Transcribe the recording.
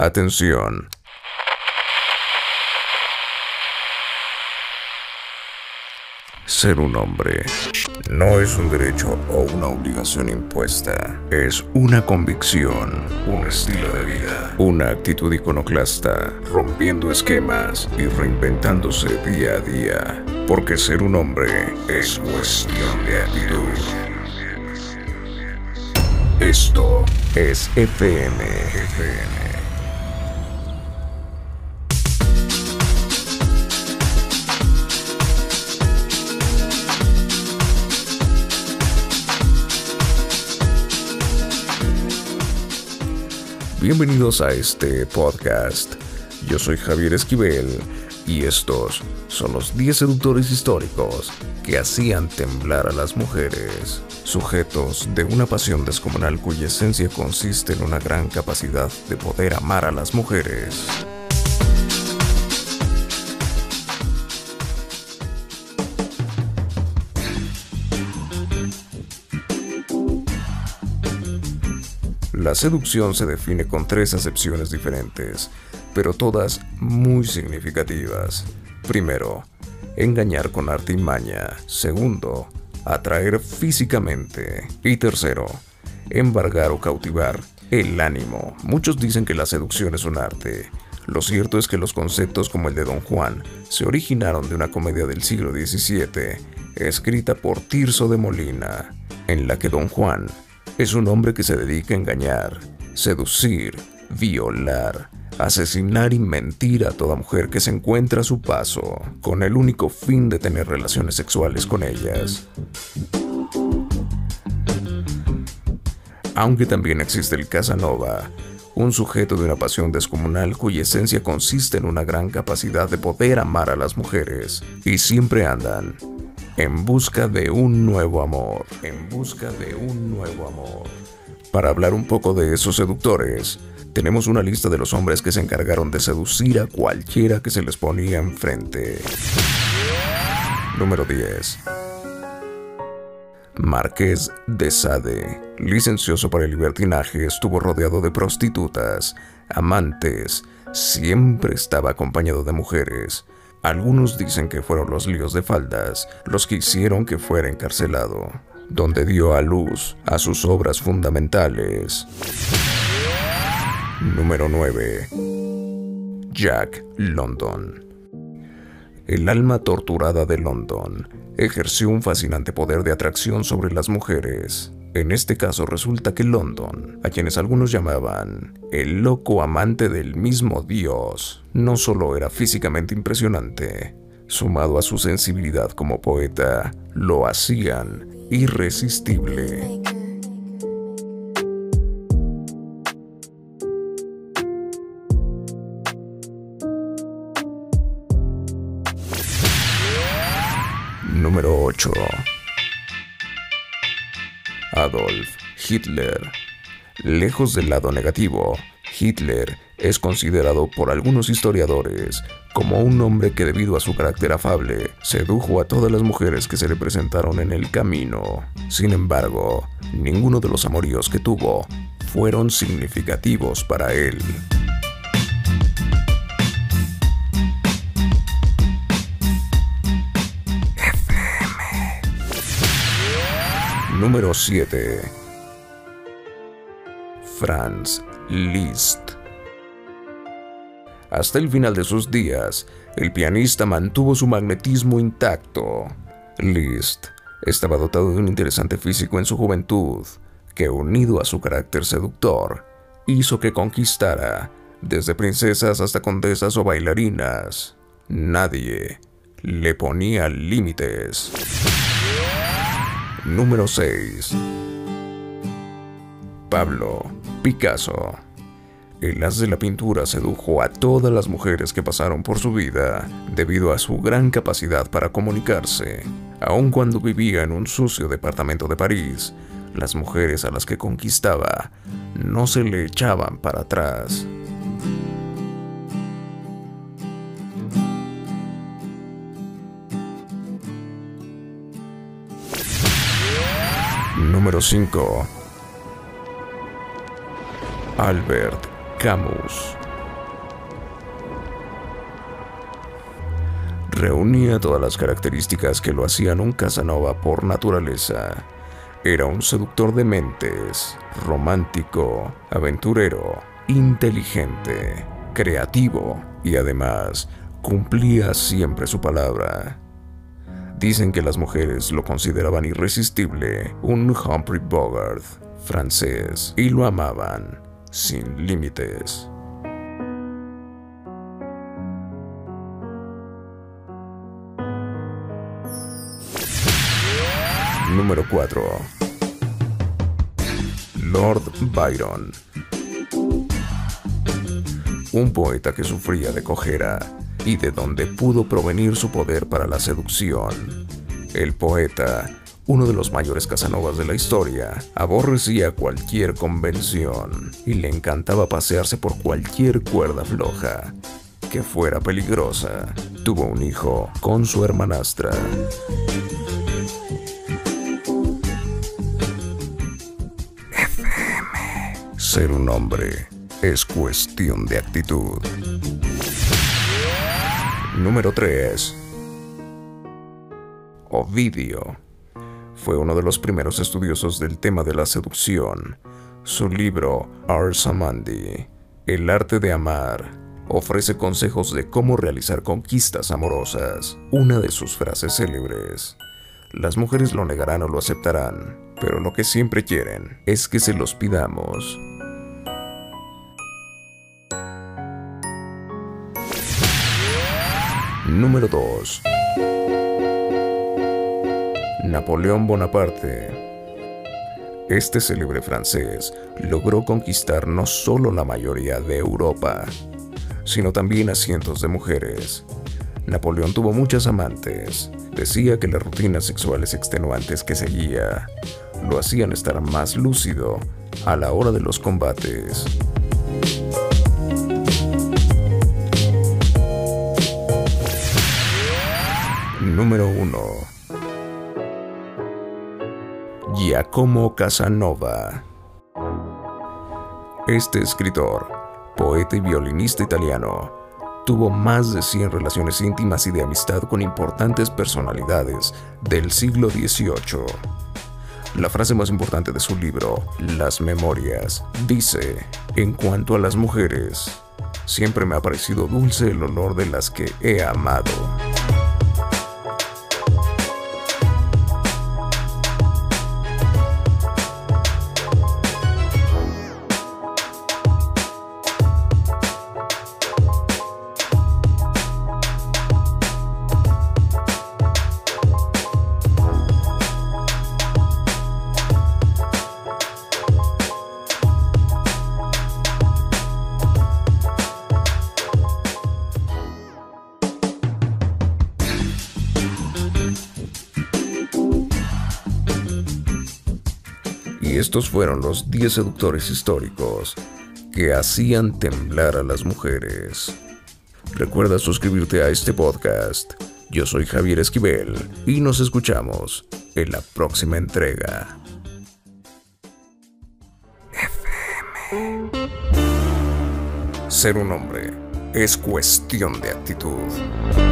Atención. Ser un hombre no es un derecho o una obligación impuesta, es una convicción, un estilo de vida, una actitud iconoclasta, rompiendo esquemas y reinventándose día a día, porque ser un hombre es cuestión de actitud. Esto es FM. Bienvenidos a este podcast. Yo soy Javier Esquivel y estos son los 10 seductores históricos que hacían temblar a las mujeres, sujetos de una pasión descomunal cuya esencia consiste en una gran capacidad de poder amar a las mujeres. La seducción se define con tres acepciones diferentes, pero todas muy significativas. Primero, engañar con arte y maña. Segundo, atraer físicamente. Y tercero, embargar o cautivar el ánimo. Muchos dicen que la seducción es un arte. Lo cierto es que los conceptos como el de Don Juan se originaron de una comedia del siglo XVII, escrita por Tirso de Molina, en la que Don Juan es un hombre que se dedica a engañar, seducir, violar, asesinar y mentir a toda mujer que se encuentra a su paso, con el único fin de tener relaciones sexuales con ellas. Aunque también existe el Casanova, un sujeto de una pasión descomunal cuya esencia consiste en una gran capacidad de poder amar a las mujeres, y siempre andan en busca de un nuevo amor, en busca de un nuevo amor. Para hablar un poco de esos seductores, tenemos una lista de los hombres que se encargaron de seducir a cualquiera que se les ponía enfrente. Número 10. Marqués de Sade, licencioso para el libertinaje, estuvo rodeado de prostitutas, amantes, siempre estaba acompañado de mujeres, algunos dicen que fueron los líos de faldas los que hicieron que fuera encarcelado, donde dio a luz a sus obras fundamentales. Número 9. Jack London. El alma torturada de London ejerció un fascinante poder de atracción sobre las mujeres. En este caso resulta que London, a quienes algunos llamaban el loco amante del mismo Dios, no solo era físicamente impresionante, sumado a su sensibilidad como poeta, lo hacían irresistible. Número 8 Adolf Hitler. Lejos del lado negativo, Hitler es considerado por algunos historiadores como un hombre que debido a su carácter afable sedujo a todas las mujeres que se le presentaron en el camino. Sin embargo, ninguno de los amoríos que tuvo fueron significativos para él. Número 7. Franz Liszt. Hasta el final de sus días, el pianista mantuvo su magnetismo intacto. Liszt estaba dotado de un interesante físico en su juventud, que unido a su carácter seductor, hizo que conquistara desde princesas hasta condesas o bailarinas. Nadie le ponía límites. Número 6. Pablo Picasso. El as de la pintura sedujo a todas las mujeres que pasaron por su vida debido a su gran capacidad para comunicarse. Aun cuando vivía en un sucio departamento de París, las mujeres a las que conquistaba no se le echaban para atrás. número 5. Albert Camus. Reunía todas las características que lo hacían un Casanova por naturaleza. Era un seductor de mentes, romántico, aventurero, inteligente, creativo y además cumplía siempre su palabra. Dicen que las mujeres lo consideraban irresistible, un Humphrey Bogart francés, y lo amaban sin límites. Número 4. Lord Byron. Un poeta que sufría de cojera y de donde pudo provenir su poder para la seducción. El poeta, uno de los mayores Casanovas de la historia, aborrecía cualquier convención y le encantaba pasearse por cualquier cuerda floja que fuera peligrosa. Tuvo un hijo con su hermanastra. Ser un hombre es cuestión de actitud. Número 3. Ovidio. Fue uno de los primeros estudiosos del tema de la seducción. Su libro Ars Amandi, El arte de amar, ofrece consejos de cómo realizar conquistas amorosas. Una de sus frases célebres. Las mujeres lo negarán o lo aceptarán, pero lo que siempre quieren es que se los pidamos. Número 2. Napoleón Bonaparte. Este célebre francés logró conquistar no solo la mayoría de Europa, sino también a cientos de mujeres. Napoleón tuvo muchas amantes. Decía que las rutinas sexuales extenuantes que seguía lo hacían estar más lúcido a la hora de los combates. Número 1. Giacomo Casanova. Este escritor, poeta y violinista italiano, tuvo más de 100 relaciones íntimas y de amistad con importantes personalidades del siglo XVIII. La frase más importante de su libro, Las Memorias, dice, en cuanto a las mujeres, siempre me ha parecido dulce el olor de las que he amado. Y estos fueron los 10 seductores históricos que hacían temblar a las mujeres. Recuerda suscribirte a este podcast. Yo soy Javier Esquivel y nos escuchamos en la próxima entrega. FM. Ser un hombre es cuestión de actitud.